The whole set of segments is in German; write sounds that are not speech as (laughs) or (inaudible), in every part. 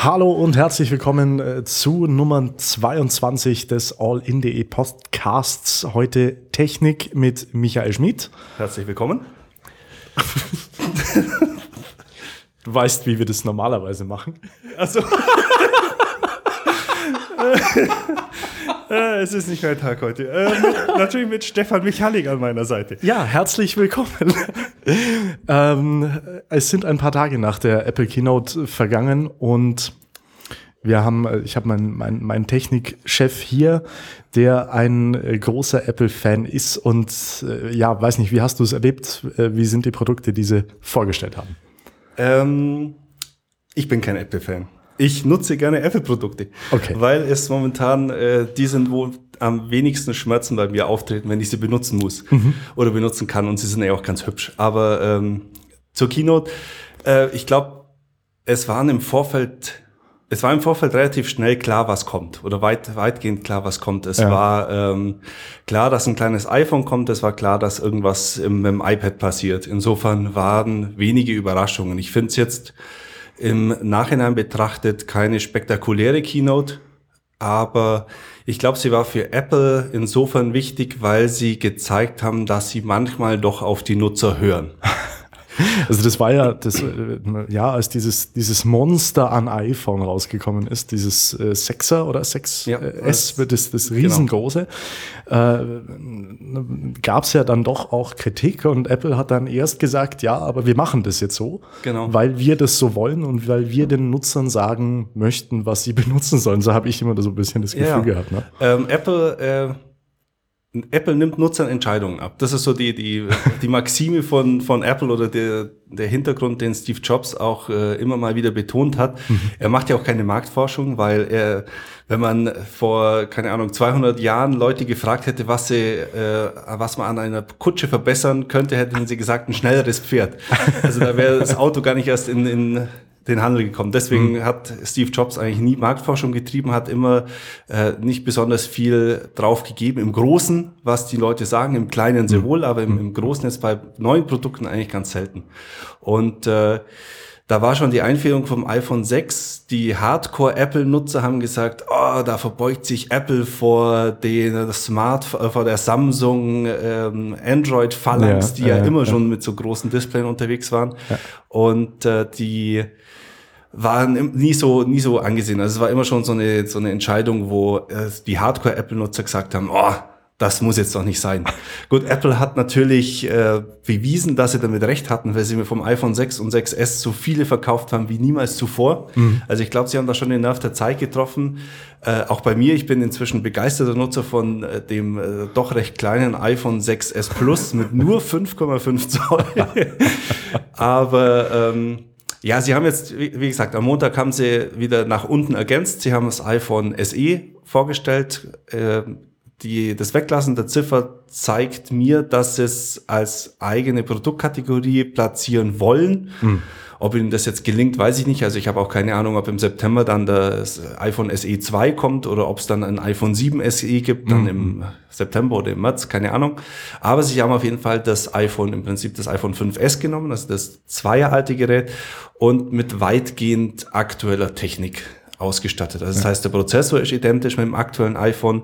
Hallo und herzlich willkommen äh, zu Nummer 22 des All-in.de Podcasts. Heute Technik mit Michael Schmid. Herzlich willkommen. du weißt, wie wir das normalerweise machen. Also. (laughs) äh, es ist nicht mein Tag heute. Äh, mit, (laughs) natürlich mit Stefan Michalik an meiner Seite. Ja, herzlich willkommen. (laughs) ähm, es sind ein paar Tage nach der Apple Keynote vergangen und wir haben, ich habe meinen mein, mein Technikchef hier, der ein äh, großer Apple-Fan ist und äh, ja, weiß nicht, wie hast du es erlebt? Äh, wie sind die Produkte, die sie vorgestellt haben? Ähm, ich bin kein Apple-Fan. Ich nutze gerne Apple-Produkte, okay. weil es momentan äh, die sind, wo am wenigsten Schmerzen bei mir auftreten, wenn ich sie benutzen muss mhm. oder benutzen kann. Und sie sind ja auch ganz hübsch. Aber ähm, zur Keynote, äh, ich glaube, es waren im Vorfeld es war im Vorfeld relativ schnell klar, was kommt. Oder weit, weitgehend klar, was kommt. Es ja. war ähm, klar, dass ein kleines iPhone kommt. Es war klar, dass irgendwas im, im iPad passiert. Insofern waren wenige Überraschungen. Ich finde es jetzt im Nachhinein betrachtet keine spektakuläre Keynote, aber ich glaube, sie war für Apple insofern wichtig, weil sie gezeigt haben, dass sie manchmal doch auf die Nutzer hören. Also das war ja, das, äh, ja, als dieses, dieses Monster an iPhone rausgekommen ist, dieses äh, 6er oder 6S, ja, äh, das, das, das riesengroße, genau. äh, gab es ja dann doch auch Kritik und Apple hat dann erst gesagt, ja, aber wir machen das jetzt so, genau. weil wir das so wollen und weil wir den Nutzern sagen möchten, was sie (laughs) benutzen sollen. So habe ich immer so ein bisschen das Gefühl ja. gehabt. Ne? Ähm, Apple äh Apple nimmt Nutzern Entscheidungen ab. Das ist so die, die, die Maxime von, von Apple oder der, der Hintergrund, den Steve Jobs auch äh, immer mal wieder betont hat. Mhm. Er macht ja auch keine Marktforschung, weil er, wenn man vor, keine Ahnung, 200 Jahren Leute gefragt hätte, was sie, äh, was man an einer Kutsche verbessern könnte, hätten sie gesagt, ein schnelleres Pferd. Also da wäre das Auto gar nicht erst in, in den Handel gekommen. Deswegen mhm. hat Steve Jobs eigentlich nie Marktforschung getrieben, hat immer äh, nicht besonders viel drauf gegeben. Im Großen, was die Leute sagen, im Kleinen sehr mhm. wohl, aber im, im Großen ist bei neuen Produkten eigentlich ganz selten. Und äh, da war schon die Einführung vom iPhone 6. Die Hardcore-Apple-Nutzer haben gesagt, oh, da verbeugt sich Apple vor den Smart, vor der Samsung ähm, Android-Phalanx, ja, die ja, ja immer ja. schon mit so großen Displays unterwegs waren. Und äh, die waren nie so, nie so angesehen. Also es war immer schon so eine, so eine Entscheidung, wo äh, die Hardcore-Apple-Nutzer gesagt haben, oh, das muss jetzt doch nicht sein. (laughs) Gut, Apple hat natürlich äh, bewiesen, dass sie damit recht hatten, weil sie mir vom iPhone 6 und 6S so viele verkauft haben wie niemals zuvor. Mhm. Also ich glaube, sie haben da schon den Nerv der Zeit getroffen. Äh, auch bei mir, ich bin inzwischen begeisterter Nutzer von äh, dem äh, doch recht kleinen iPhone 6S Plus mit nur 5,5 Zoll. (laughs) (laughs) Aber ähm, ja, sie haben jetzt, wie gesagt, am Montag haben sie wieder nach unten ergänzt. Sie haben das iPhone SE vorgestellt. Die, das Weglassen der Ziffer zeigt mir, dass es als eigene Produktkategorie platzieren wollen. Hm. Ob ihnen das jetzt gelingt, weiß ich nicht. Also ich habe auch keine Ahnung, ob im September dann das iPhone SE 2 kommt oder ob es dann ein iPhone 7 SE gibt, dann mhm. im September oder im März, keine Ahnung. Aber sie haben auf jeden Fall das iPhone, im Prinzip das iPhone 5S genommen, also das zweieralte Gerät und mit weitgehend aktueller Technik ausgestattet. Also das heißt, der Prozessor ist identisch mit dem aktuellen iPhone.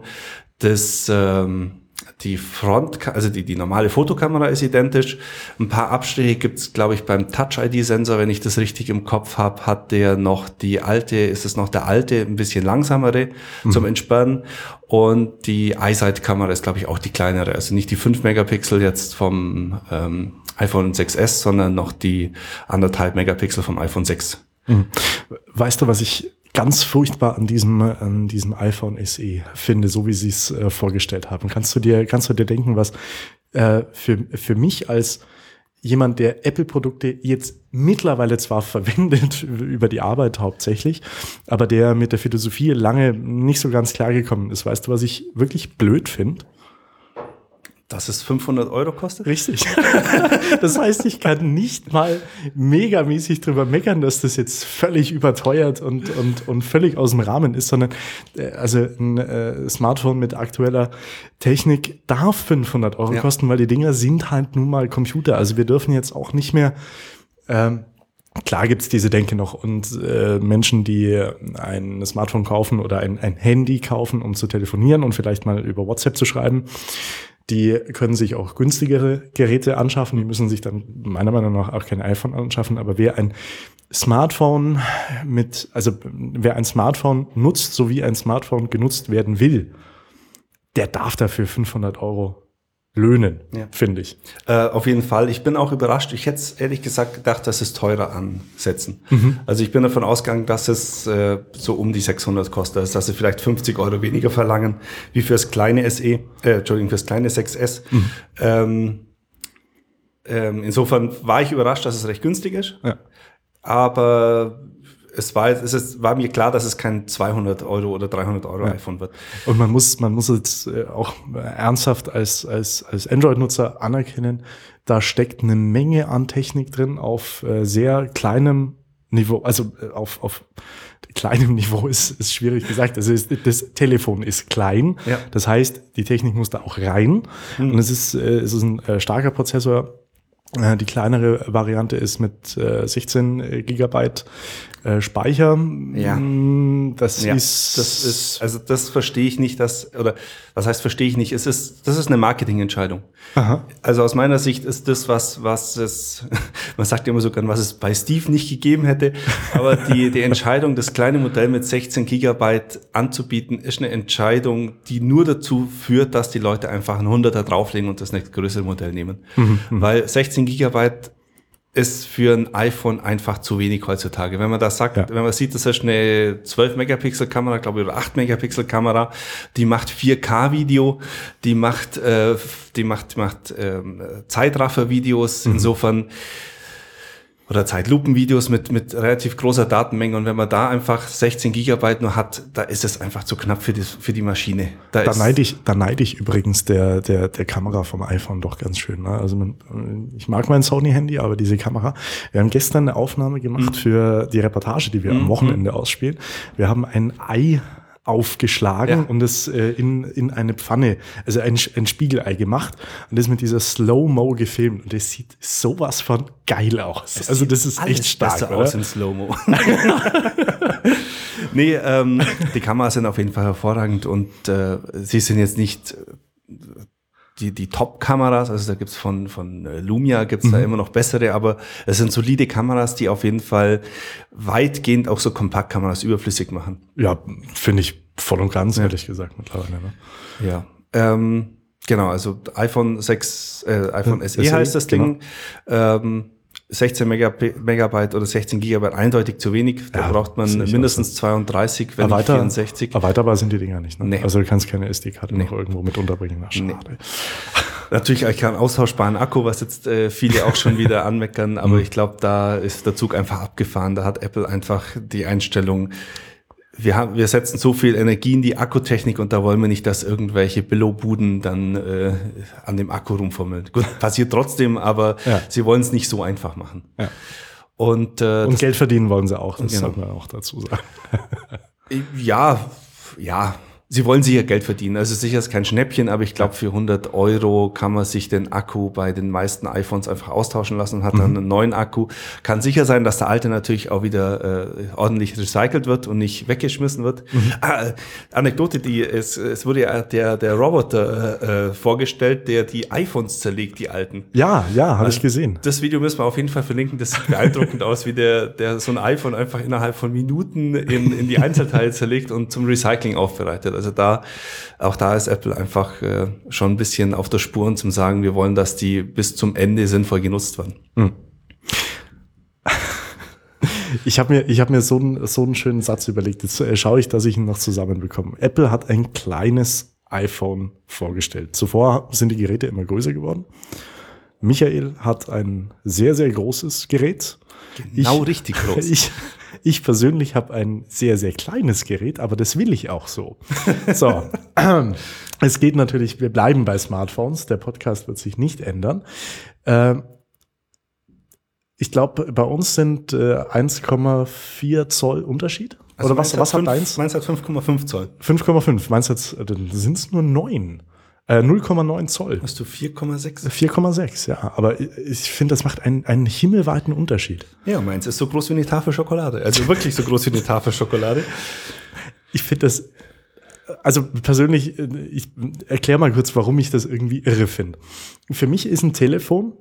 Das ähm, die Front, also die, die normale Fotokamera ist identisch. Ein paar Abstriche gibt's, glaube ich, beim Touch-ID-Sensor, wenn ich das richtig im Kopf habe, hat der noch die alte, ist es noch der alte, ein bisschen langsamere mhm. zum Entsperren. Und die iSight-Kamera ist, glaube ich, auch die kleinere. Also nicht die 5 Megapixel jetzt vom ähm, iPhone 6S, sondern noch die anderthalb Megapixel vom iPhone 6. Mhm. Weißt du, was ich ganz furchtbar an diesem, an diesem iPhone SE finde, so wie sie es äh, vorgestellt haben. Kannst du dir, kannst du dir denken, was äh, für, für mich als jemand, der Apple-Produkte jetzt mittlerweile zwar (laughs) verwendet über die Arbeit hauptsächlich, aber der mit der Philosophie lange nicht so ganz klar gekommen ist. Weißt du, was ich wirklich blöd finde? Dass es 500 Euro kostet? Richtig. (laughs) das heißt, ich kann nicht mal megamäßig drüber meckern, dass das jetzt völlig überteuert und, und, und völlig aus dem Rahmen ist, sondern äh, also ein äh, Smartphone mit aktueller Technik darf 500 Euro ja. kosten, weil die Dinger sind halt nun mal Computer. Also wir dürfen jetzt auch nicht mehr ähm, Klar gibt's diese Denke noch und äh, Menschen, die ein Smartphone kaufen oder ein, ein Handy kaufen, um zu telefonieren und vielleicht mal über WhatsApp zu schreiben, die können sich auch günstigere Geräte anschaffen. Die müssen sich dann meiner Meinung nach auch kein iPhone anschaffen. Aber wer ein Smartphone mit, also wer ein Smartphone nutzt, so wie ein Smartphone genutzt werden will, der darf dafür 500 Euro löhnen, ja. finde ich. Äh, auf jeden Fall. Ich bin auch überrascht. Ich hätte ehrlich gesagt gedacht, dass es teurer ansetzen. Mhm. Also ich bin davon ausgegangen, dass es äh, so um die 600 kostet, also dass sie vielleicht 50 Euro weniger verlangen wie fürs kleine SE, äh, Entschuldigung, fürs kleine 6S. Mhm. Ähm, ähm, insofern war ich überrascht, dass es recht günstig ist. Ja. Aber es war, es ist, war mir klar, dass es kein 200 Euro oder 300 Euro ja. iPhone wird. Und man muss, man muss jetzt äh, auch ernsthaft als, als, als Android-Nutzer anerkennen, da steckt eine Menge an Technik drin auf äh, sehr kleinem Niveau, also äh, auf, auf kleinem Niveau (laughs) ist, ist schwierig gesagt. Also ist, das Telefon ist klein, ja. das heißt, die Technik muss da auch rein. Mhm. Und es ist, es ist ein starker Prozessor, die kleinere Variante ist mit 16 Gigabyte äh, Speicher. Ja. Das ja, ist. Das ist, also das verstehe ich nicht, dass, oder was heißt verstehe ich nicht? Es ist, das ist eine Marketingentscheidung. Aha. Also aus meiner Sicht ist das was, was es, (laughs) man sagt ja immer so gern, was es bei Steve nicht gegeben hätte. Aber die, die Entscheidung, das kleine Modell mit 16 Gigabyte anzubieten, ist eine Entscheidung, die nur dazu führt, dass die Leute einfach einen Hunderter drauflegen und das nächste größere Modell nehmen. Mhm. Weil 16 Gigabyte ist für ein iPhone einfach zu wenig heutzutage. Wenn man das sagt, ja. wenn man sieht, das ist eine 12 Megapixel Kamera, glaube ich, oder 8 Megapixel Kamera, die macht 4K Video, die macht, äh, die macht, macht äh, Zeitraffer Videos. Mhm. Insofern oder Zeitlupenvideos mit, mit relativ großer Datenmenge. Und wenn man da einfach 16 Gigabyte nur hat, da ist es einfach zu knapp für die, für die Maschine. Da, da neide ich, da neide ich übrigens der, der, der Kamera vom iPhone doch ganz schön. Ne? Also man, ich mag mein Sony-Handy, aber diese Kamera. Wir haben gestern eine Aufnahme gemacht mhm. für die Reportage, die wir mhm. am Wochenende ausspielen. Wir haben ein Ei aufgeschlagen ja. und es äh, in, in eine Pfanne, also ein, ein Spiegelei gemacht und das mit dieser Slow-Mo gefilmt und das sieht sowas von geil aus. Das also das ist echt stark, oder? aus in Slow-Mo. (laughs) nee, ähm, die Kameras sind auf jeden Fall hervorragend und äh, sie sind jetzt nicht die, die Top-Kameras, also da gibt's von, von äh, Lumia gibt's mhm. da immer noch bessere, aber es sind solide Kameras, die auf jeden Fall weitgehend auch so Kompaktkameras überflüssig machen. Ja, finde ich voll und ganz, ja. ehrlich gesagt, mittlerweile. Ne? Ja. Ähm, genau, also iPhone 6, äh, iPhone SE, SE heißt das Ding. Genau. Ähm, 16 Megabyte oder 16 Gigabyte eindeutig zu wenig. Da ja, braucht man mindestens so. 32, wenn Erweiter, nicht 64. Erweiterbar sind die Dinger nicht. Ne? Nee. Also du kannst keine SD-Karte nee. noch irgendwo mit unterbringen. Na, schade. Nee. (laughs) (laughs) Natürlich ich kann austauschbaren Akku, was jetzt äh, viele auch schon wieder (laughs) anmeckern, aber mhm. ich glaube, da ist der Zug einfach abgefahren. Da hat Apple einfach die Einstellung, wir, haben, wir setzen so viel Energie in die Akkutechnik und da wollen wir nicht, dass irgendwelche Billo-Buden dann äh, an dem Akku rumfummeln. Gut, (laughs) passiert trotzdem, aber ja. sie wollen es nicht so einfach machen. Ja. Und, äh, und Geld verdienen wollen sie auch, das genau. sollte man auch dazu sagen. ja, ja, Sie wollen sicher Geld verdienen. Also sicher ist kein Schnäppchen, aber ich glaube, für 100 Euro kann man sich den Akku bei den meisten iPhones einfach austauschen lassen und hat dann mhm. einen neuen Akku. Kann sicher sein, dass der alte natürlich auch wieder äh, ordentlich recycelt wird und nicht weggeschmissen wird. Mhm. Ah, Anekdote, die es, es wurde ja der, der Roboter äh, äh vorgestellt, der die iPhones zerlegt, die alten. Ja, ja, habe also, ich gesehen. Das Video müssen wir auf jeden Fall verlinken. Das sieht beeindruckend aus, wie der, der so ein iPhone einfach innerhalb von Minuten in, in die Einzelteile zerlegt und zum Recycling aufbereitet. Also da, auch da ist Apple einfach äh, schon ein bisschen auf der Spur und zum sagen, wir wollen, dass die bis zum Ende sinnvoll genutzt werden. Hm. Ich habe mir, ich hab mir so, einen, so einen schönen Satz überlegt. Jetzt äh, schaue ich, dass ich ihn noch zusammenbekomme. Apple hat ein kleines iPhone vorgestellt. Zuvor sind die Geräte immer größer geworden. Michael hat ein sehr, sehr großes Gerät. Genau ich, richtig groß. (laughs) Ich, ich persönlich habe ein sehr, sehr kleines Gerät, aber das will ich auch so. So. (laughs) es geht natürlich, wir bleiben bei Smartphones. Der Podcast wird sich nicht ändern. Ähm, ich glaube, bei uns sind 1,4 äh, Zoll Unterschied. Also Oder was, was hat deins? Meins hat 5,5 Zoll. 5,5. Meins hat, äh, dann sind es nur neun. Äh, 0,9 Zoll. Hast du 4,6? 4,6, ja. Aber ich finde, das macht einen, einen himmelweiten Unterschied. Ja, meins ist so groß wie eine Tafel Schokolade. Also wirklich so groß wie eine Tafel Schokolade. Ich finde das, also persönlich, ich erkläre mal kurz, warum ich das irgendwie irre finde. Für mich ist ein Telefon,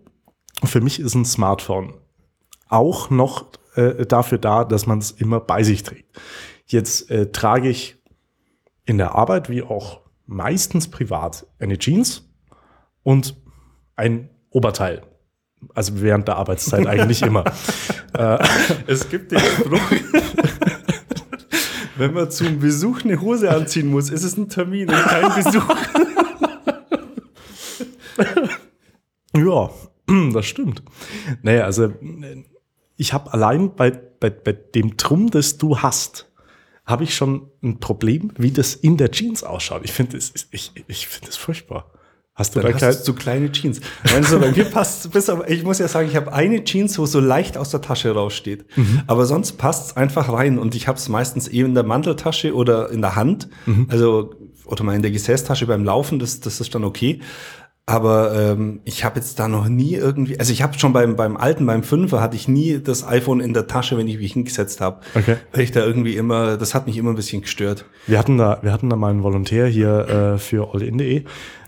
für mich ist ein Smartphone auch noch äh, dafür da, dass man es immer bei sich trägt. Jetzt äh, trage ich in der Arbeit wie auch meistens privat eine Jeans und ein Oberteil. Also während der Arbeitszeit eigentlich (laughs) immer. Äh, es gibt den Spruch, wenn man zum Besuch eine Hose anziehen muss, ist es ein Termin und kein Besuch. (laughs) ja, (clears throat) das stimmt. Naja, also ich habe allein bei, bei, bei dem Drum, das du hast, habe ich schon ein Problem, wie das in der Jeans ausschaut. Ich finde es ich, ich find das furchtbar. Hast du Dann da hast du kleine Jeans? Also bei mir passt bis aber ich muss ja sagen, ich habe eine Jeans, wo so leicht aus der Tasche raussteht. Mhm. Aber sonst passt es einfach rein und ich habe es meistens eben in der Manteltasche oder in der Hand, mhm. also oder mal in der Gesäßtasche beim Laufen, das, das ist dann okay. Aber ähm, ich habe jetzt da noch nie irgendwie, also ich habe schon beim beim alten, beim Fünfer hatte ich nie das iPhone in der Tasche, wenn ich mich hingesetzt habe. Okay. Weil ich da irgendwie immer, das hat mich immer ein bisschen gestört. Wir hatten da, wir hatten da mal einen Volontär hier äh, für allin.de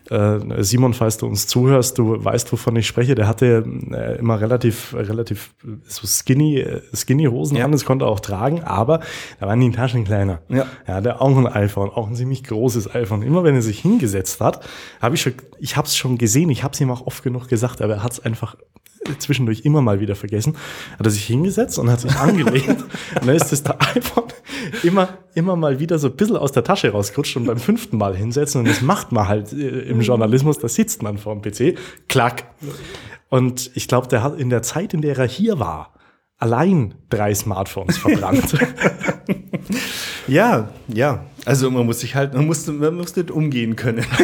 äh, Simon, falls du uns zuhörst, du weißt, wovon ich spreche, der hatte äh, immer relativ, relativ so skinny, äh, skinny Hosen ja. an, das konnte er auch tragen, aber da waren die Taschen kleiner. Ja. Ja, der auch ein iPhone, auch ein ziemlich großes iPhone. Immer wenn er sich hingesetzt hat, habe ich schon, ich habe es schon gesehen, ich habe es ihm auch oft genug gesagt, aber er hat es einfach zwischendurch immer mal wieder vergessen, hat er sich hingesetzt und hat sich angelehnt. (laughs) und dann ist das iPhone immer, immer mal wieder so ein bisschen aus der Tasche rausgerutscht und beim fünften Mal hinsetzen. Und das macht man halt äh, im Journalismus, da sitzt man vor dem PC, klack. Und ich glaube, der hat in der Zeit, in der er hier war, allein drei Smartphones verbrannt. (laughs) ja, ja. Also man muss sich halt, man muss, man muss nicht umgehen können. (laughs)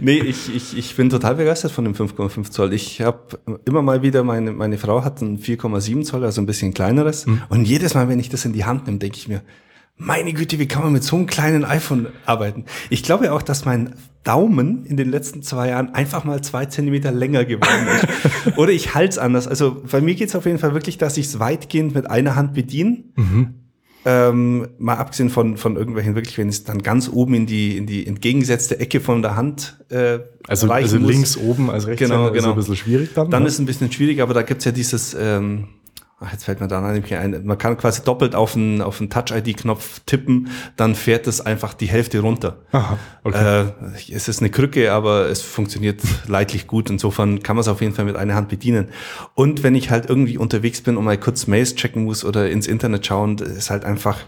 nee, ich, ich, ich bin total begeistert von dem 5,5 Zoll. Ich habe immer mal wieder, meine, meine Frau hat ein 4,7 Zoll, also ein bisschen kleineres. Mhm. Und jedes Mal, wenn ich das in die Hand nehme, denke ich mir, meine Güte, wie kann man mit so einem kleinen iPhone arbeiten? Ich glaube auch, dass mein Daumen in den letzten zwei Jahren einfach mal zwei Zentimeter länger geworden ist. (laughs) Oder ich halte es anders. Also bei mir geht es auf jeden Fall wirklich, dass ich es weitgehend mit einer Hand bediene. Mhm. Ähm, mal abgesehen von, von irgendwelchen wirklich, wenn es dann ganz oben in die, in die entgegengesetzte Ecke von der Hand äh, Also, also links oben als rechts genau, genau. ist ein bisschen schwierig dann. Dann ne? ist ein bisschen schwierig, aber da gibt's ja dieses ähm, jetzt fällt mir da nämlich ein. Man kann quasi doppelt auf einen, auf einen Touch-ID-Knopf tippen, dann fährt es einfach die Hälfte runter. Aha, okay. Äh, es ist eine Krücke, aber es funktioniert leidlich gut. Insofern kann man es auf jeden Fall mit einer Hand bedienen. Und wenn ich halt irgendwie unterwegs bin und mal kurz Mails checken muss oder ins Internet schauen, ist halt einfach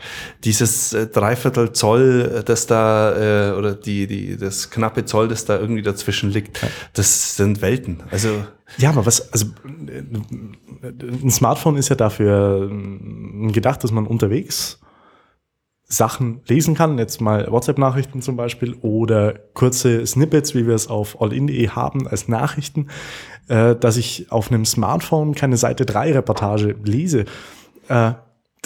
dieses äh, Dreiviertel Zoll, das da, äh, oder die, die, das knappe Zoll, das da irgendwie dazwischen liegt, das sind Welten. Also ja, aber was, also ein Smartphone ist ja dafür ähm, gedacht, dass man unterwegs Sachen lesen kann, jetzt mal WhatsApp-Nachrichten zum Beispiel oder kurze Snippets, wie wir es auf allin.de haben als Nachrichten, äh, dass ich auf einem Smartphone keine Seite 3 Reportage lese.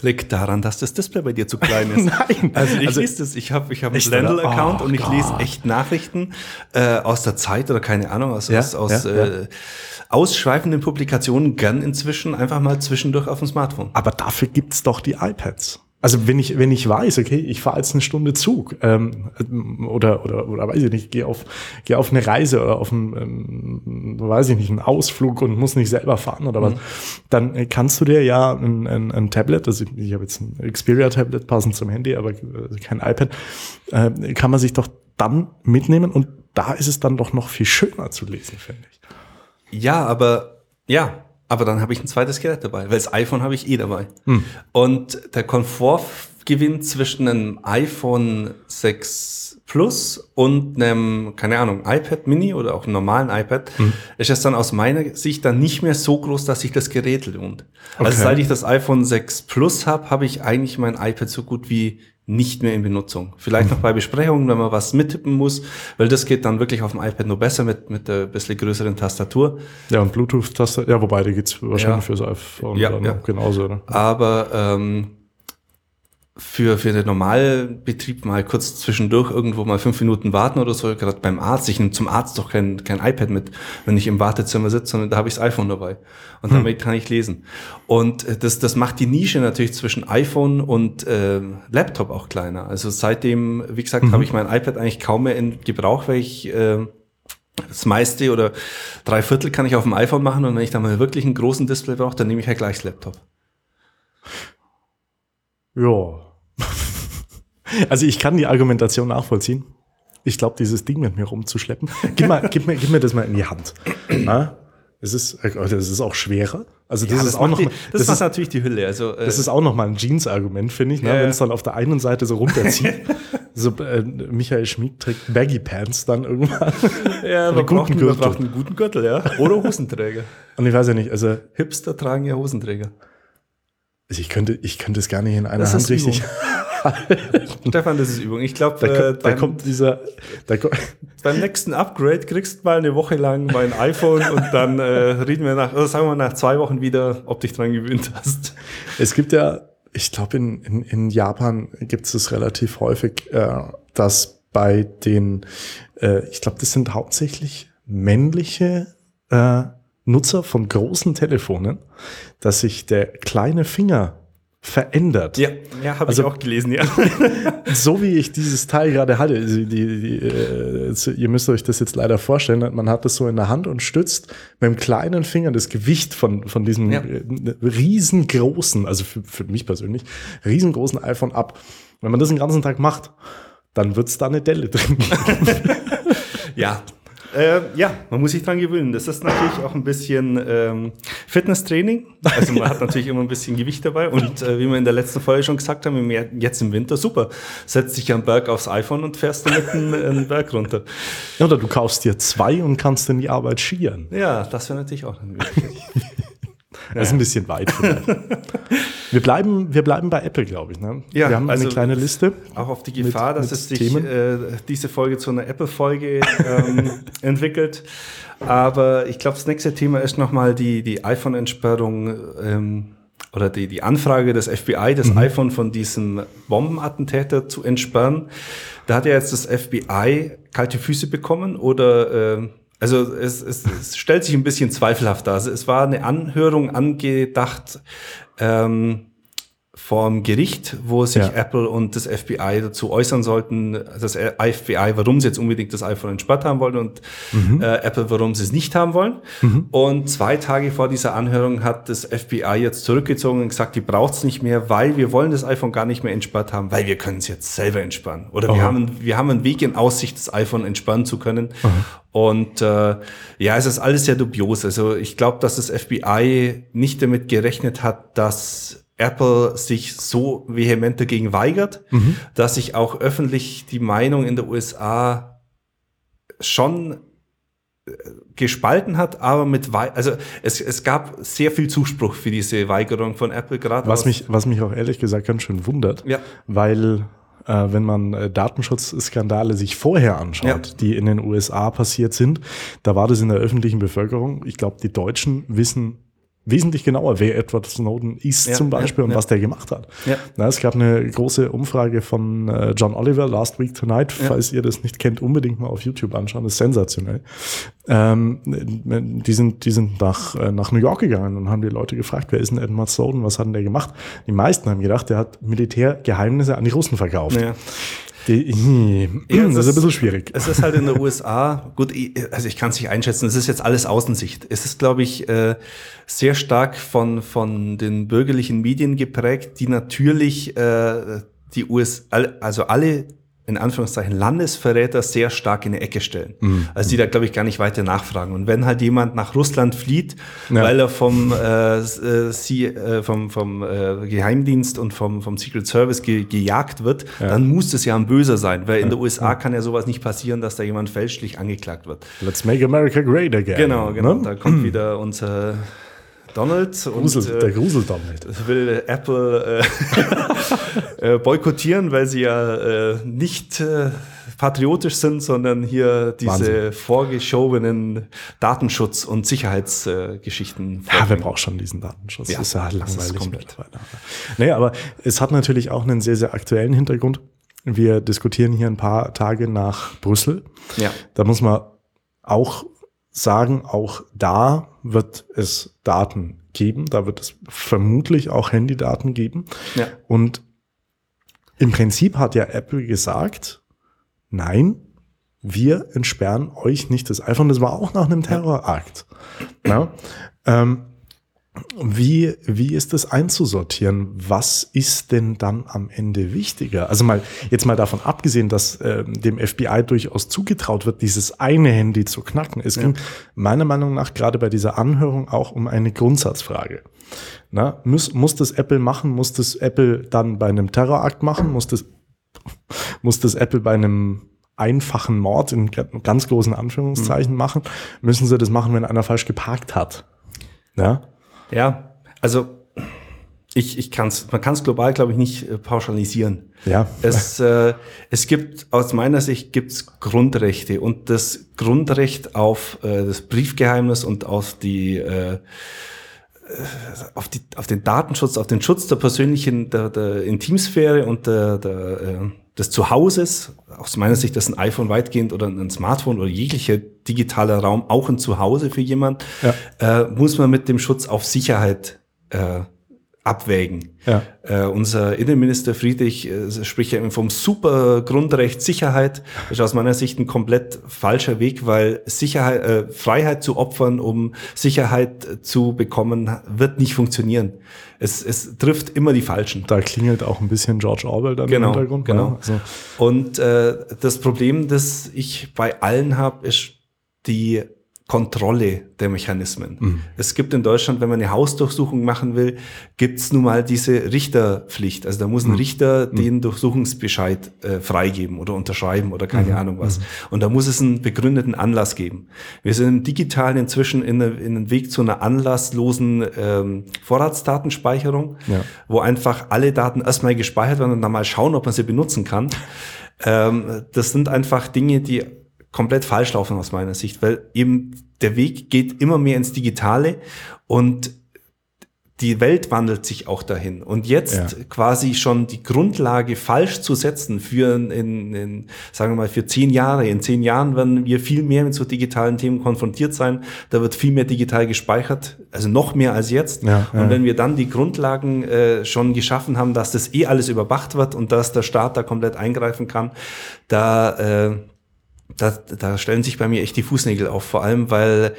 Liegt daran, dass das Display bei dir zu klein (laughs) ist. Nein. Also ich also, lese das, ich habe ich hab einen Blendl-Account oh, und ich Gott. lese echt Nachrichten äh, aus der Zeit oder keine Ahnung, aus, ja, aus, aus ja, äh, ja. ausschweifenden Publikationen gern inzwischen einfach mal zwischendurch auf dem Smartphone. Aber dafür gibt's doch die iPads. Also wenn ich, wenn ich weiß, okay, ich fahre jetzt eine Stunde Zug ähm, oder, oder, oder weiß ich nicht, gehe auf, geh auf eine Reise oder auf einen, ähm, weiß ich nicht, einen Ausflug und muss nicht selber fahren oder was, mhm. dann kannst du dir ja ein, ein, ein Tablet, also ich, ich habe jetzt ein Xperia-Tablet passend zum Handy, aber kein iPad, äh, kann man sich doch dann mitnehmen und da ist es dann doch noch viel schöner zu lesen, finde ich. Ja, aber ja, aber dann habe ich ein zweites Gerät dabei, weil das iPhone habe ich eh dabei. Hm. Und der Komfortgewinn zwischen einem iPhone 6 Plus und einem, keine Ahnung, iPad Mini oder auch einem normalen iPad, hm. ist es dann aus meiner Sicht dann nicht mehr so groß, dass sich das Gerät lohnt. Also okay. Also seit ich das iPhone 6 Plus habe, habe ich eigentlich mein iPad so gut wie nicht mehr in Benutzung. Vielleicht noch bei Besprechungen, wenn man was mittippen muss, weil das geht dann wirklich auf dem iPad nur besser mit, mit der bisschen größeren Tastatur. Ja, und Bluetooth-Tastatur, ja, wobei, die geht's wahrscheinlich ja. fürs iPhone ja, ja. genauso. Ne? Aber ähm, für, für den Normalbetrieb mal kurz zwischendurch irgendwo mal fünf Minuten warten oder so, gerade beim Arzt. Ich nehme zum Arzt doch kein, kein iPad mit, wenn ich im Wartezimmer sitze, sondern da habe ich das iPhone dabei. Und hm. damit kann ich lesen. Und äh, das, das macht die Nische natürlich zwischen iPhone und äh, Laptop auch kleiner. Also seitdem, wie gesagt, mhm. habe ich mein iPad eigentlich kaum mehr in Gebrauch, weil ich äh, das meiste oder drei Viertel kann ich auf dem iPhone machen und wenn ich dann mal wirklich einen großen Display brauche, dann nehme ich halt gleich das Laptop. Ja. (laughs) also ich kann die Argumentation nachvollziehen. Ich glaube, dieses Ding mit mir rumzuschleppen. Gib, mal, gib, mir, gib mir das mal in die Hand. (clears throat) Na? Es ist, das ist auch schwerer. Also das, ja, ist auch noch die, das, das ist natürlich die Hülle. Also äh, das ist auch noch mal ein Jeans-Argument, finde ich, ne? ja, wenn es dann auf der einen Seite so runterzieht. (laughs) so äh, Michael Schmid trägt Baggy Pants dann irgendwann. (laughs) Ja, man braucht, einen, man braucht einen guten Gürtel, ja. Oder Hosenträger. Und ich weiß ja nicht, also Hipster tragen ja Hosenträger. Also ich könnte, ich könnte es gar nicht in einer das Hand richtig. Stefan, das ist Übung. Ich glaube, da, äh, da, kommt dieser. Da kommt beim nächsten Upgrade kriegst du mal eine Woche lang mein iPhone und dann äh, reden wir nach, also sagen wir nach zwei Wochen wieder, ob dich dran gewöhnt hast. Es gibt ja, ich glaube, in, in, in Japan gibt es relativ häufig, äh, dass bei den, äh, ich glaube, das sind hauptsächlich männliche äh, Nutzer von großen Telefonen, dass sich der kleine Finger verändert. Ja, ja habe also, ich auch gelesen, ja. (laughs) so wie ich dieses Teil gerade hatte, also die, die, äh, ihr müsst euch das jetzt leider vorstellen, man hat das so in der Hand und stützt mit dem kleinen Finger das Gewicht von, von diesem ja. Äh, riesengroßen, also für, für mich persönlich, riesengroßen iPhone ab. Wenn man das den ganzen Tag macht, dann wird's da eine Delle drin. (laughs) ja, äh, ja, man muss sich dran gewöhnen. Das ist natürlich auch ein bisschen ähm, Fitnesstraining. Also man hat natürlich immer ein bisschen Gewicht dabei. Und äh, wie wir in der letzten Folge schon gesagt haben, jetzt im Winter, super. Setzt dich am Berg aufs iPhone und fährst damit einen, einen Berg runter. Oder du kaufst dir zwei und kannst in die Arbeit skieren. Ja, das wäre natürlich auch eine Möglichkeit. (laughs) Das ist ein bisschen weit vielleicht. (laughs) wir, bleiben, wir bleiben bei Apple, glaube ich. Ne? Ja, wir haben also eine kleine Liste. Auch auf die Gefahr, mit, dass mit es sich äh, diese Folge zu einer Apple-Folge ähm, (laughs) entwickelt. Aber ich glaube, das nächste Thema ist nochmal die, die iPhone-Entsperrung ähm, oder die, die Anfrage des FBI, das mhm. iPhone von diesem Bombenattentäter zu entsperren. Da hat ja jetzt das FBI kalte Füße bekommen oder äh, also es, es, es stellt sich ein bisschen zweifelhaft dar. Also es war eine Anhörung angedacht ähm, vom Gericht, wo sich ja. Apple und das FBI dazu äußern sollten, das FBI, warum sie jetzt unbedingt das iPhone entsperrt haben wollen und mhm. äh, Apple, warum sie es nicht haben wollen. Mhm. Und zwei Tage vor dieser Anhörung hat das FBI jetzt zurückgezogen und gesagt, die braucht es nicht mehr, weil wir wollen das iPhone gar nicht mehr entsperrt haben, weil wir können es jetzt selber entsperren. Oder wir haben, wir haben einen Weg in Aussicht, das iPhone entsperren zu können. Mhm. Und äh, ja, es ist alles sehr dubios. Also ich glaube, dass das FBI nicht damit gerechnet hat, dass Apple sich so vehement dagegen weigert, mhm. dass sich auch öffentlich die Meinung in der USA schon äh, gespalten hat, aber mit Wei also es, es gab sehr viel Zuspruch für diese Weigerung von Apple gerade. Was mich, was mich auch ehrlich gesagt ganz schön wundert, ja. weil äh, wenn man äh, Datenschutzskandale sich vorher anschaut, ja. die in den USA passiert sind, da war das in der öffentlichen Bevölkerung. Ich glaube, die Deutschen wissen wesentlich genauer, wer Edward Snowden ist ja, zum Beispiel ja, und ja. was der gemacht hat. Na, es gab eine große Umfrage von äh, John Oliver, Last Week Tonight, falls ihr das nicht kennt, unbedingt mal auf YouTube anschauen, das ist sensationell. Ähm, die sind, die sind nach, äh, nach New York gegangen und haben die Leute gefragt, wer ist denn Edward Snowden, was hat denn der gemacht? Die meisten haben gedacht, der hat Militärgeheimnisse an die Russen verkauft. Die, ja, (clears throat) das ist ein bisschen schwierig. Es ist halt in den USA, gut, also ich kann es nicht einschätzen, es ist jetzt alles Außensicht. Es ist, glaube ich, äh, sehr stark von, von den bürgerlichen Medien geprägt, die natürlich äh, die USA, also alle in Anführungszeichen Landesverräter sehr stark in die Ecke stellen. Mhm. Also die da, glaube ich, gar nicht weiter nachfragen. Und wenn halt jemand nach Russland flieht, ja. weil er vom, äh, äh sie, äh, vom, vom äh, Geheimdienst und vom, vom Secret Service ge gejagt wird, ja. dann muss das ja ein Böser sein. Weil in ja. den USA kann ja sowas nicht passieren, dass da jemand fälschlich angeklagt wird. Let's make America great again. Genau, genau. Ne? Da kommt wieder unser Donald Grusel, und, äh, der Grusel Donald will Apple äh, (laughs) äh, boykottieren, weil sie ja äh, nicht äh, patriotisch sind, sondern hier diese Wahnsinn. vorgeschobenen Datenschutz- und Sicherheitsgeschichten. Äh, ja, wer braucht schon diesen Datenschutz? Ja, das ist ja langweilig. Komplett. Nee, aber es hat natürlich auch einen sehr, sehr aktuellen Hintergrund. Wir diskutieren hier ein paar Tage nach Brüssel. Ja. Da muss man auch sagen, auch da wird es Daten geben. Da wird es vermutlich auch Handydaten geben. Ja. Und im Prinzip hat ja Apple gesagt, nein, wir entsperren euch nicht das iPhone. Das war auch nach einem Terrorakt. Ja. Ähm, wie, wie ist das einzusortieren? Was ist denn dann am Ende wichtiger? Also mal, jetzt mal davon abgesehen, dass äh, dem FBI durchaus zugetraut wird, dieses eine Handy zu knacken. Es ja. ging meiner Meinung nach gerade bei dieser Anhörung auch um eine Grundsatzfrage. Na, muss, muss das Apple machen? Muss das Apple dann bei einem Terrorakt machen? Muss das, muss das Apple bei einem einfachen Mord in ganz großen Anführungszeichen mhm. machen? Müssen sie das machen, wenn einer falsch geparkt hat? Ja? Ja, also ich, ich kann's, man kann es global, glaube ich, nicht äh, pauschalisieren. Ja. Es, äh, es gibt, aus meiner Sicht gibt's Grundrechte und das Grundrecht auf äh, das Briefgeheimnis und auf die, äh, äh, auf die, auf den Datenschutz, auf den Schutz der persönlichen, der, der Intimsphäre und der, der, äh, des Zuhauses, aus meiner Sicht ist ein iPhone weitgehend oder ein Smartphone oder jeglicher digitaler Raum auch ein Zuhause für jemand, ja. äh, muss man mit dem Schutz auf Sicherheit äh, abwägen. Ja. Äh, unser Innenminister Friedrich äh, spricht ja vom super Grundrecht Sicherheit. Das ist aus meiner Sicht ein komplett falscher Weg, weil Sicherheit, äh, Freiheit zu opfern, um Sicherheit zu bekommen, wird nicht funktionieren. Es, es trifft immer die Falschen. Da klingelt auch ein bisschen George Orwell dann genau, im Hintergrund. Genau. Ja, also. Und äh, das Problem, das ich bei allen habe, ist die Kontrolle der Mechanismen. Mhm. Es gibt in Deutschland, wenn man eine Hausdurchsuchung machen will, gibt es nun mal diese Richterpflicht. Also da muss ein mhm. Richter mhm. den Durchsuchungsbescheid äh, freigeben oder unterschreiben oder keine mhm. Ahnung was. Mhm. Und da muss es einen begründeten Anlass geben. Wir sind digital inzwischen in, eine, in einem Weg zu einer anlasslosen ähm, Vorratsdatenspeicherung, ja. wo einfach alle Daten erstmal gespeichert werden und dann mal schauen, ob man sie benutzen kann. Ähm, das sind einfach Dinge, die komplett falsch laufen aus meiner Sicht, weil eben der Weg geht immer mehr ins Digitale und die Welt wandelt sich auch dahin. Und jetzt ja. quasi schon die Grundlage falsch zu setzen für, in, in, sagen wir mal, für zehn Jahre. In zehn Jahren werden wir viel mehr mit so digitalen Themen konfrontiert sein. Da wird viel mehr digital gespeichert, also noch mehr als jetzt. Ja, und wenn wir dann die Grundlagen äh, schon geschaffen haben, dass das eh alles überwacht wird und dass der Staat da komplett eingreifen kann, da, äh, da, da stellen sich bei mir echt die Fußnägel auf, vor allem weil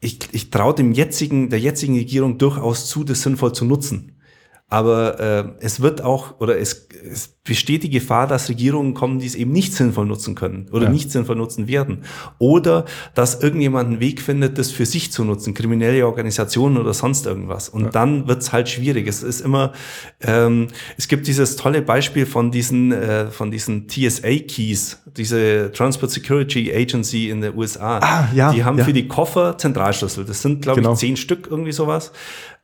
ich, ich traue dem jetzigen, der jetzigen Regierung durchaus zu, das sinnvoll zu nutzen. Aber äh, es wird auch, oder es, es besteht die Gefahr, dass Regierungen kommen, die es eben nicht sinnvoll nutzen können oder ja. nicht sinnvoll nutzen werden. Oder dass irgendjemand einen Weg findet, das für sich zu nutzen, kriminelle Organisationen oder sonst irgendwas. Und ja. dann wird's halt schwierig. Es ist immer, ähm, es gibt dieses tolle Beispiel von diesen, äh, von diesen TSA-Keys, diese Transport Security Agency in den USA. Ah, ja, die haben ja. für die Koffer Zentralschlüssel. Das sind, glaube genau. ich, zehn Stück, irgendwie sowas.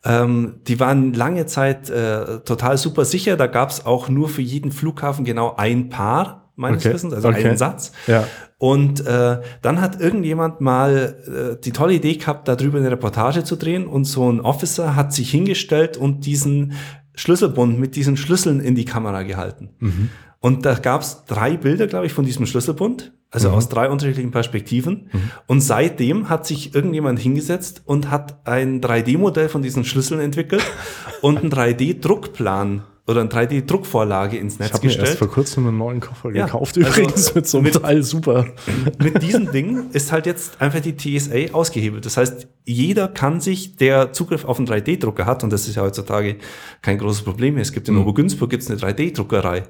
Ähm, die waren lange Zeit äh, total super sicher. Da gab es auch nur für jeden Flughafen genau ein Paar, meines okay. Wissens, also okay. einen Satz. Ja. Und äh, dann hat irgendjemand mal äh, die tolle Idee gehabt, darüber eine Reportage zu drehen. Und so ein Officer hat sich hingestellt und diesen Schlüsselbund mit diesen Schlüsseln in die Kamera gehalten. Mhm. Und da gab es drei Bilder, glaube ich, von diesem Schlüsselbund. Also mhm. aus drei unterschiedlichen Perspektiven. Mhm. Und seitdem hat sich irgendjemand hingesetzt und hat ein 3D-Modell von diesen Schlüsseln entwickelt (laughs) und einen 3D-Druckplan oder eine 3D-Druckvorlage ins Netz ich gestellt. Ich habe erst vor kurzem einen neuen Koffer ja, gekauft, also übrigens mit so einem mit, Teil super. Mit diesem Ding ist halt jetzt einfach die TSA ausgehebelt. Das heißt, jeder kann sich, der Zugriff auf einen 3D-Drucker hat, und das ist ja heutzutage kein großes Problem mehr. Es gibt in mhm. Obergünzburg gibt's eine 3D-Druckerei.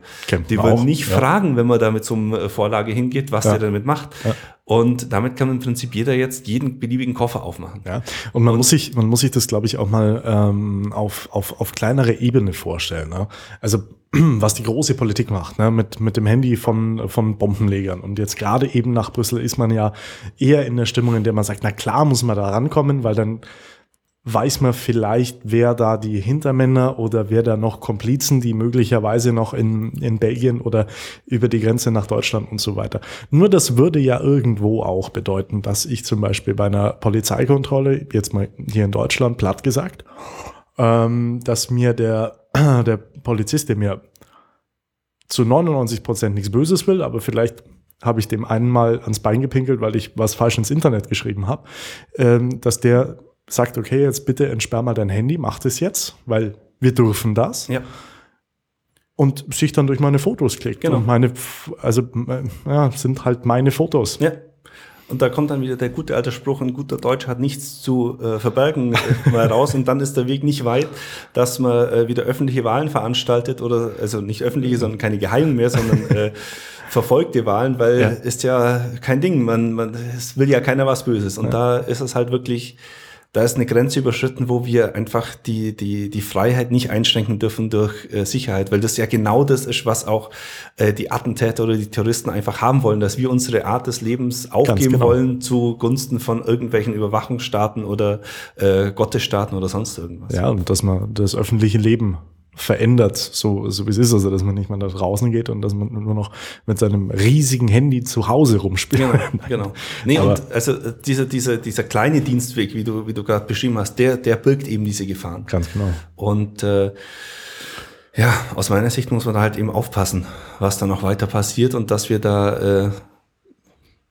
Die würden nicht ja. fragen, wenn man da mit so einer Vorlage hingeht, was ja. der damit macht. Ja. Und damit kann im Prinzip jeder jetzt jeden beliebigen Koffer aufmachen. Ja. Und man und muss sich, man muss sich das, glaube ich, auch mal ähm, auf, auf, auf kleinere Ebene vorstellen. Ne? Also (clears throat) was die große Politik macht, ne? mit, mit dem Handy von, von Bombenlegern. Und jetzt gerade eben nach Brüssel ist man ja eher in der Stimmung, in der man sagt, na klar muss man da rankommen, weil dann weiß man vielleicht, wer da die Hintermänner oder wer da noch Komplizen, die möglicherweise noch in, in Belgien oder über die Grenze nach Deutschland und so weiter. Nur das würde ja irgendwo auch bedeuten, dass ich zum Beispiel bei einer Polizeikontrolle, jetzt mal hier in Deutschland platt gesagt, ähm, dass mir der, (clears throat) der Polizist, der mir zu 99 Prozent nichts Böses will, aber vielleicht habe ich dem einen mal ans Bein gepinkelt, weil ich was falsch ins Internet geschrieben habe, ähm, dass der sagt, okay, jetzt bitte entsperr mal dein Handy, mach das jetzt, weil wir dürfen das. Ja. Und sich dann durch meine Fotos klickt. Genau. Und meine, also ja, sind halt meine Fotos. Ja. Und da kommt dann wieder der gute alte Spruch, ein guter Deutsch hat nichts zu äh, verbergen äh, (laughs) mal raus. Und dann ist der Weg nicht weit, dass man äh, wieder öffentliche Wahlen veranstaltet oder, also nicht öffentliche, sondern keine geheimen mehr, sondern äh, (laughs) verfolgte Wahlen, weil ja. ist ja kein Ding. Man, man, es will ja keiner was Böses. Und ja. da ist es halt wirklich, da ist eine Grenze überschritten, wo wir einfach die, die, die Freiheit nicht einschränken dürfen durch äh, Sicherheit, weil das ja genau das ist, was auch äh, die Attentäter oder die Terroristen einfach haben wollen, dass wir unsere Art des Lebens aufgeben genau. wollen zugunsten von irgendwelchen Überwachungsstaaten oder äh, Gottesstaaten oder sonst irgendwas. Ja, und dass man das öffentliche Leben verändert, so, so wie es ist, also dass man nicht mal da draußen geht und dass man nur noch mit seinem riesigen Handy zu Hause rumspielt. Genau, (laughs) genau. Nee, Aber und also dieser, dieser, dieser kleine Dienstweg, wie du, wie du gerade beschrieben hast, der, der birgt eben diese Gefahren. Ganz genau. Und äh, ja, aus meiner Sicht muss man da halt eben aufpassen, was da noch weiter passiert und dass wir da äh,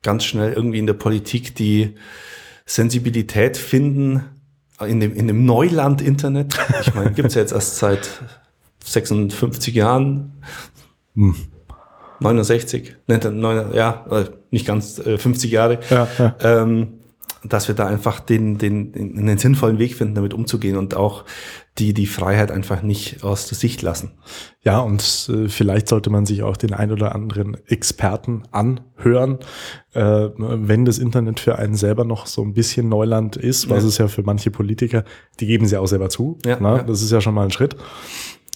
ganz schnell irgendwie in der Politik die Sensibilität finden, in dem, in dem Neuland-Internet. Ich meine, gibt's ja jetzt erst seit 56 Jahren. Hm. 69, ja, äh, nicht ganz 50 äh, Jahre. Ja, ja. Ähm, dass wir da einfach den, den, den, den sinnvollen Weg finden, damit umzugehen und auch die die Freiheit einfach nicht aus der Sicht lassen. Ja, und äh, vielleicht sollte man sich auch den ein oder anderen Experten anhören, äh, wenn das Internet für einen selber noch so ein bisschen Neuland ist, was ja. es ja für manche Politiker, die geben sie auch selber zu. Ja, ne? ja. Das ist ja schon mal ein Schritt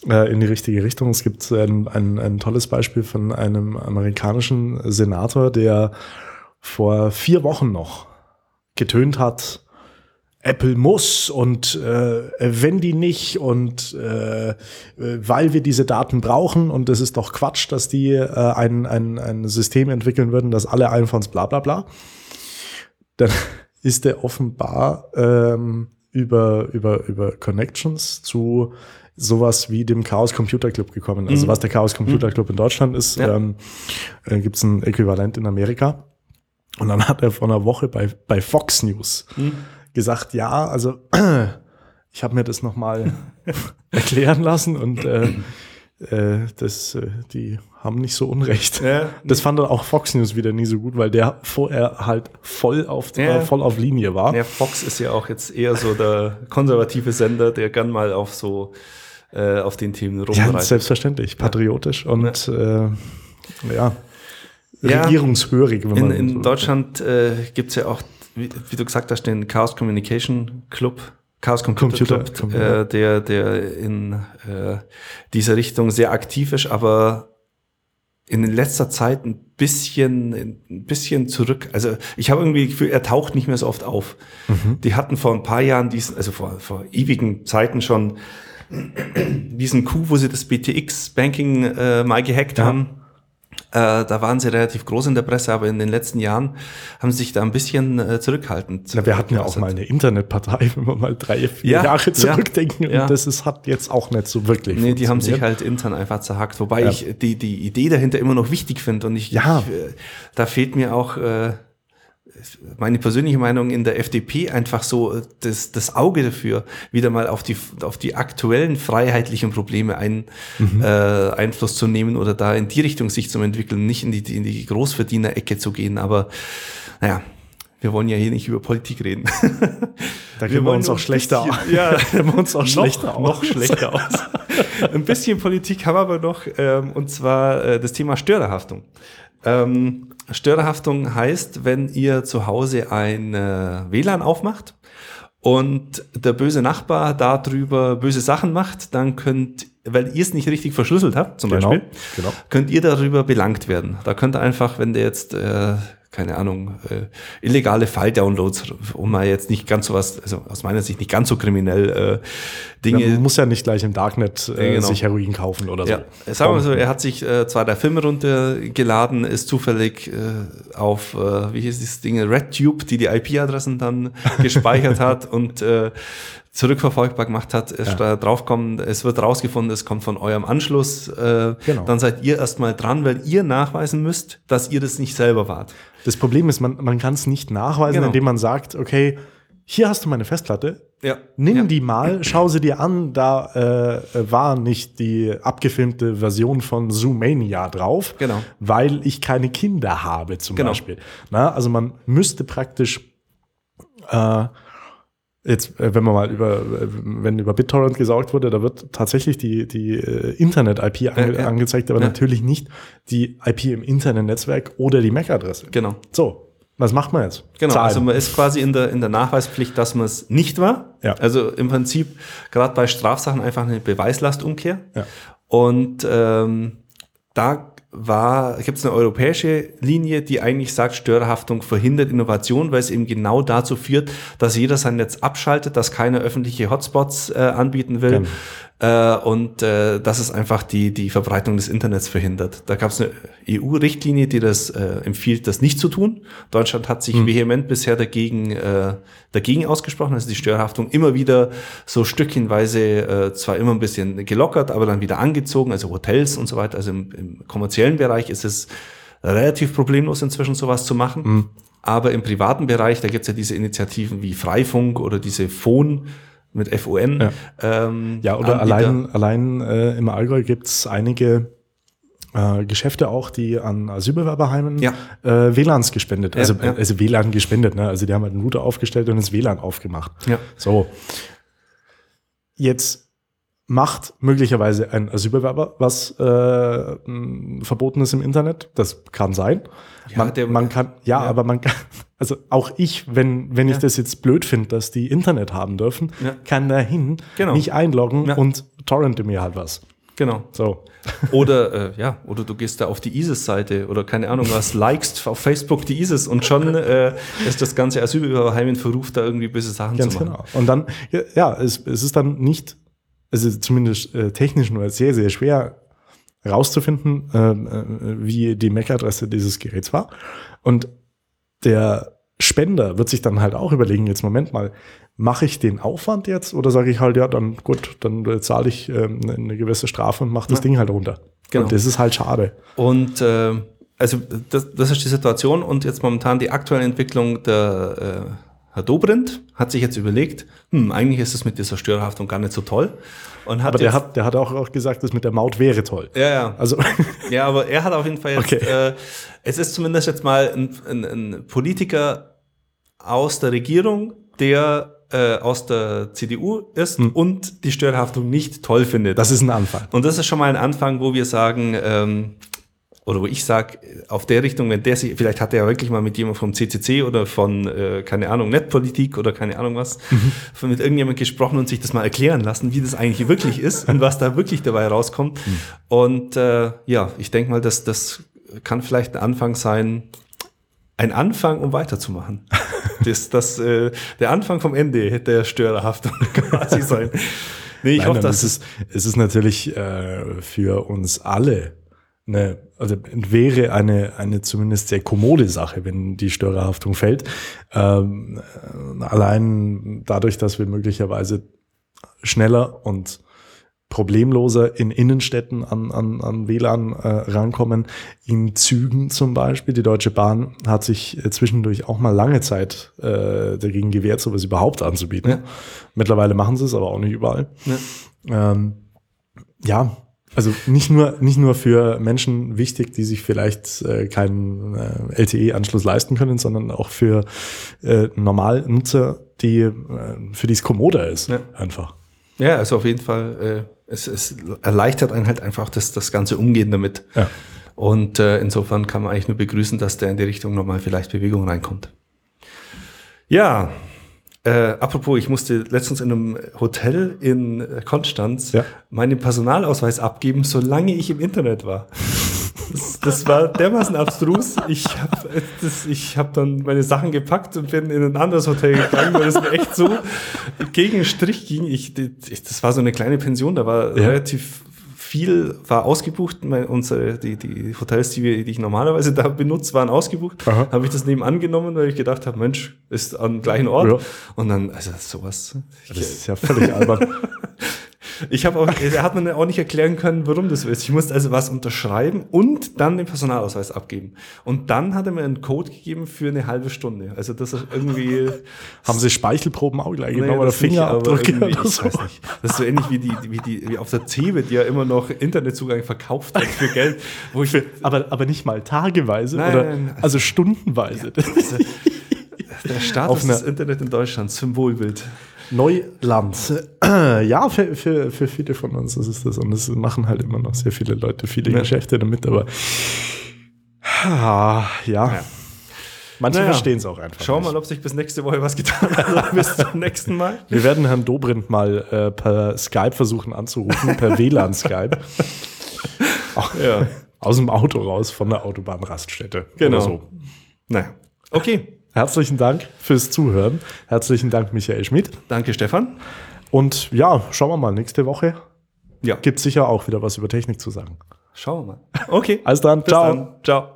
äh, in die richtige Richtung. Es gibt ein, ein, ein tolles Beispiel von einem amerikanischen Senator, der vor vier Wochen noch getönt hat, Apple muss und äh, wenn die nicht und äh, weil wir diese Daten brauchen und es ist doch Quatsch, dass die äh, ein, ein, ein System entwickeln würden, dass alle iPhones bla bla bla, dann (laughs) ist der offenbar ähm, über, über, über Connections zu sowas wie dem Chaos Computer Club gekommen. Also mhm. was der Chaos Computer mhm. Club in Deutschland ist, ja. ähm, äh, gibt es ein Äquivalent in Amerika. Und dann hat er vor einer Woche bei, bei Fox News mhm gesagt, ja, also (clears throat) ich habe mir das nochmal (laughs) erklären lassen und äh, äh, das, äh, die haben nicht so Unrecht. Ja. Das fand dann auch Fox News wieder nie so gut, weil der vorher halt voll auf, ja. voll auf Linie war. Ja, Fox ist ja auch jetzt eher so der konservative Sender, der gern mal auf so äh, auf den Themen rumreitet. Ja, selbstverständlich, patriotisch und ja. Äh, ja regierungshörig. Wenn man in, in so Deutschland äh, gibt's ja auch wie, wie, du gesagt hast, den Chaos Communication Club, Chaos Computer, Computer Club, äh, der, der in äh, dieser Richtung sehr aktiv ist, aber in letzter Zeit ein bisschen, ein bisschen zurück. Also ich habe irgendwie Gefühl, er taucht nicht mehr so oft auf. Mhm. Die hatten vor ein paar Jahren diesen, also vor, vor ewigen Zeiten schon diesen Coup, wo sie das BTX Banking äh, mal gehackt ja. haben äh, da waren sie relativ groß in der Presse, aber in den letzten Jahren haben sie sich da ein bisschen äh, zurückhaltend. Ja, wir hatten ja auch mal eine Internetpartei, (laughs) wenn wir mal drei, vier ja, Jahre zurückdenken. Ja, und das ist, hat jetzt auch nicht so wirklich. Nee, die haben sich halt intern einfach zerhackt. Wobei ja. ich die, die Idee dahinter immer noch wichtig finde. Und ich, ja. Ich, äh, da fehlt mir auch äh, meine persönliche Meinung in der FDP einfach so äh, das, das Auge dafür, wieder mal auf die, auf die aktuellen freiheitlichen Probleme ein, mhm. äh, Einfluss zu nehmen oder da in die Richtung sich zu entwickeln, nicht in die, in die Großverdiener-Ecke zu gehen. Aber naja, wir wollen ja hier nicht über Politik reden. Da kennen (laughs) (laughs) wir, uns auch schlechter aus. Ja, wir uns auch schlechter noch, aus. Noch schlechter aus. (laughs) Ein bisschen Politik haben wir aber noch, ähm, und zwar äh, das Thema Störerhaftung. Ähm, Störerhaftung heißt, wenn ihr zu Hause ein äh, WLAN aufmacht und der böse Nachbar darüber böse Sachen macht, dann könnt, weil ihr es nicht richtig verschlüsselt habt, zum genau, Beispiel, genau. könnt ihr darüber belangt werden. Da könnt ihr einfach, wenn der jetzt äh, keine Ahnung, äh, illegale File-Downloads, um mal jetzt nicht ganz so was, also aus meiner Sicht nicht ganz so kriminell äh, Dinge. Ja, man muss ja nicht gleich im Darknet äh, genau. sich Heroin kaufen oder ja. so. Sagen wir mal so, er hat sich äh, zwei, drei Filme runtergeladen, ist zufällig äh, auf, äh, wie hieß das Ding, RedTube, die die IP-Adressen dann (laughs) gespeichert hat und äh, zurückverfolgbar gemacht hat, ist ja. da draufkommen, es wird rausgefunden, es kommt von eurem Anschluss, äh, genau. dann seid ihr erstmal dran, weil ihr nachweisen müsst, dass ihr das nicht selber wart. Das Problem ist, man, man kann es nicht nachweisen, genau. indem man sagt, okay, hier hast du meine Festplatte, ja. nimm ja. die mal, schau sie dir an, da äh, war nicht die abgefilmte Version von Zoomania drauf, genau. weil ich keine Kinder habe zum genau. Beispiel. Na, also man müsste praktisch äh, Jetzt, äh, wenn man mal über, äh, wenn über BitTorrent gesaugt wurde, da wird tatsächlich die, die äh, Internet-IP ange ja, angezeigt, aber ja. natürlich nicht die IP im Internet-Netzwerk oder die MAC-Adresse. Genau. So, was macht man jetzt? Genau, Zahlen. also man ist quasi in der, in der Nachweispflicht, dass man es nicht war. Ja. Also im Prinzip gerade bei Strafsachen einfach eine Beweislastumkehr. Ja. Und ähm, da gibt es eine europäische Linie, die eigentlich sagt, Störerhaftung verhindert Innovation, weil es eben genau dazu führt, dass jeder sein Netz abschaltet, dass keiner öffentliche Hotspots äh, anbieten will. Genau äh, und äh, dass es einfach die, die Verbreitung des Internets verhindert. Da gab es eine EU-Richtlinie, die das äh, empfiehlt, das nicht zu tun. Deutschland hat sich mhm. vehement bisher dagegen, äh, dagegen ausgesprochen, also die Störhaftung immer wieder so stückchenweise äh, zwar immer ein bisschen gelockert, aber dann wieder angezogen, also Hotels und so weiter. Also im, im kommerziellen Bereich ist es relativ problemlos inzwischen sowas zu machen. Mhm. Aber im privaten Bereich, da gibt es ja diese Initiativen wie Freifunk oder diese Phone- mit FON. Ja, ähm, ja oder Anbieter. allein, allein äh, im Allgäu gibt's einige äh, Geschäfte auch, die an Asylbewerberheimen ja. äh, WLANs gespendet, also, ja, ja. also WLAN gespendet, ne? also die haben halt einen Router aufgestellt und das WLAN aufgemacht. Ja. So. Jetzt macht möglicherweise ein Asylbewerber was äh, Verbotenes im Internet. Das kann sein. Ja, man, der, man kann, ja, ja, aber man kann, (laughs) also auch ich, wenn, wenn ja. ich das jetzt blöd finde, dass die Internet haben dürfen, kann dahin genau. mich einloggen und torrente mir halt was. Genau. So. (laughs) Oder äh, ja, oder du gehst da auf die ISIS-Seite oder keine Ahnung was, (laughs) likest auf Facebook die ISIS und schon äh, ist das ganze Asylbewerberheim in Verruf, da irgendwie böse Sachen Ganz zu machen. Genau. Und dann, ja, es, es ist dann nicht ist zumindest äh, technisch nur sehr, sehr schwer herauszufinden, äh, äh, wie die MAC-Adresse dieses Geräts war. Und der Spender wird sich dann halt auch überlegen, jetzt Moment mal, mache ich den Aufwand jetzt oder sage ich halt, ja, dann gut, dann äh, zahle ich äh, eine gewisse Strafe und mache das ja. Ding halt runter. Genau. Und das ist halt schade. Und äh, also das, das ist die Situation und jetzt momentan die aktuelle Entwicklung der äh, Herr Dobrindt hat sich jetzt überlegt, hm, eigentlich ist es mit dieser Störerhaftung gar nicht so toll. Und hat aber der hat, der hat auch, auch gesagt, das mit der Maut wäre toll. Ja, ja. Also. (laughs) ja, aber er hat auf jeden Fall jetzt, okay. äh, es ist zumindest jetzt mal ein, ein, ein Politiker aus der Regierung, der äh, aus der CDU ist hm. und die Störerhaftung nicht toll findet. Das ist ein Anfang. Und das ist schon mal ein Anfang, wo wir sagen, ähm, oder wo ich sage, auf der Richtung, wenn der sich, vielleicht hat er ja wirklich mal mit jemandem vom CCC oder von, äh, keine Ahnung, Netpolitik oder keine Ahnung was, mhm. mit irgendjemand gesprochen und sich das mal erklären lassen, wie das eigentlich wirklich ist und was da wirklich dabei rauskommt. Mhm. Und äh, ja, ich denke mal, dass das kann vielleicht ein Anfang sein, ein Anfang, um weiterzumachen. (laughs) das, das, äh, der Anfang vom Ende der Störerhaftung (laughs) quasi sein. Nee, ich Nein, hoffe, dass es ist, es ist natürlich äh, für uns alle eine, also wäre eine, eine zumindest sehr kommode Sache, wenn die Störerhaftung fällt. Ähm, allein dadurch, dass wir möglicherweise schneller und problemloser in Innenstädten an, an, an WLAN äh, rankommen, in Zügen zum Beispiel. Die Deutsche Bahn hat sich äh, zwischendurch auch mal lange Zeit äh, dagegen gewehrt, sowas überhaupt anzubieten. Ja. Mittlerweile machen sie es, aber auch nicht überall. Ja, ähm, ja also nicht nur, nicht nur für Menschen wichtig, die sich vielleicht äh, keinen äh, LTE-Anschluss leisten können, sondern auch für äh, Normalnutzer, die, äh, für die es kommoder ist, ja. einfach. Ja, also auf jeden Fall, äh, es, es erleichtert einen halt einfach das, das ganze Umgehen damit. Ja. Und äh, insofern kann man eigentlich nur begrüßen, dass der in die Richtung nochmal vielleicht Bewegung reinkommt. Ja, äh, apropos, ich musste letztens in einem Hotel in äh, Konstanz ja. meinen Personalausweis abgeben, solange ich im Internet war. Das war dermaßen abstrus. Ich habe hab dann meine Sachen gepackt und bin in ein anderes Hotel gegangen, weil es mir echt so gegen den Strich ging. Ich, das war so eine kleine Pension, da war ja. relativ viel war ausgebucht. Meine, unsere, die, die Hotels, die, wir, die ich normalerweise da benutze, waren ausgebucht. Habe ich das nebenan genommen, weil ich gedacht habe, Mensch, ist am gleichen Ort. Ja. Und dann, also sowas. Das ist ja völlig albern. (laughs) Ich habe auch, er hat mir auch nicht erklären können, warum das so ist. Ich musste also was unterschreiben und dann den Personalausweis abgeben. Und dann hat er mir einen Code gegeben für eine halbe Stunde. Also das ist irgendwie. Haben Sie Speichelproben auch gleich genommen oder Fingerabdrücke? Oder so? Ich weiß nicht. Das ist so ähnlich wie die, wie die, wie auf der CeBIT, die ja immer noch Internetzugang verkauft hat für Geld. Wo ich, aber, aber nicht mal tageweise nein, oder nein, also stundenweise. Ja, also, der Status des Internet in Deutschland, Symbolbild. Neuland. (clears throat) Ja, für, für, für viele von uns ist es das. Und es machen halt immer noch sehr viele Leute, viele ja. Geschäfte damit, aber ja. ja. Manche naja. verstehen es auch einfach. Schauen wir mal, ob sich bis nächste Woche was getan hat. bis zum nächsten Mal. Wir werden Herrn Dobrindt mal äh, per Skype versuchen anzurufen, per (laughs) WLAN-Skype. ja. Aus dem Auto raus von der Autobahnraststätte. Genau. so. Naja. Okay. Herzlichen Dank fürs Zuhören. Herzlichen Dank, Michael Schmidt. Danke, Stefan. Und ja, schauen wir mal, nächste Woche ja. gibt es sicher auch wieder was über Technik zu sagen. Schauen wir mal. Okay. (laughs) Alles dann. Bis Ciao. Dann. Ciao.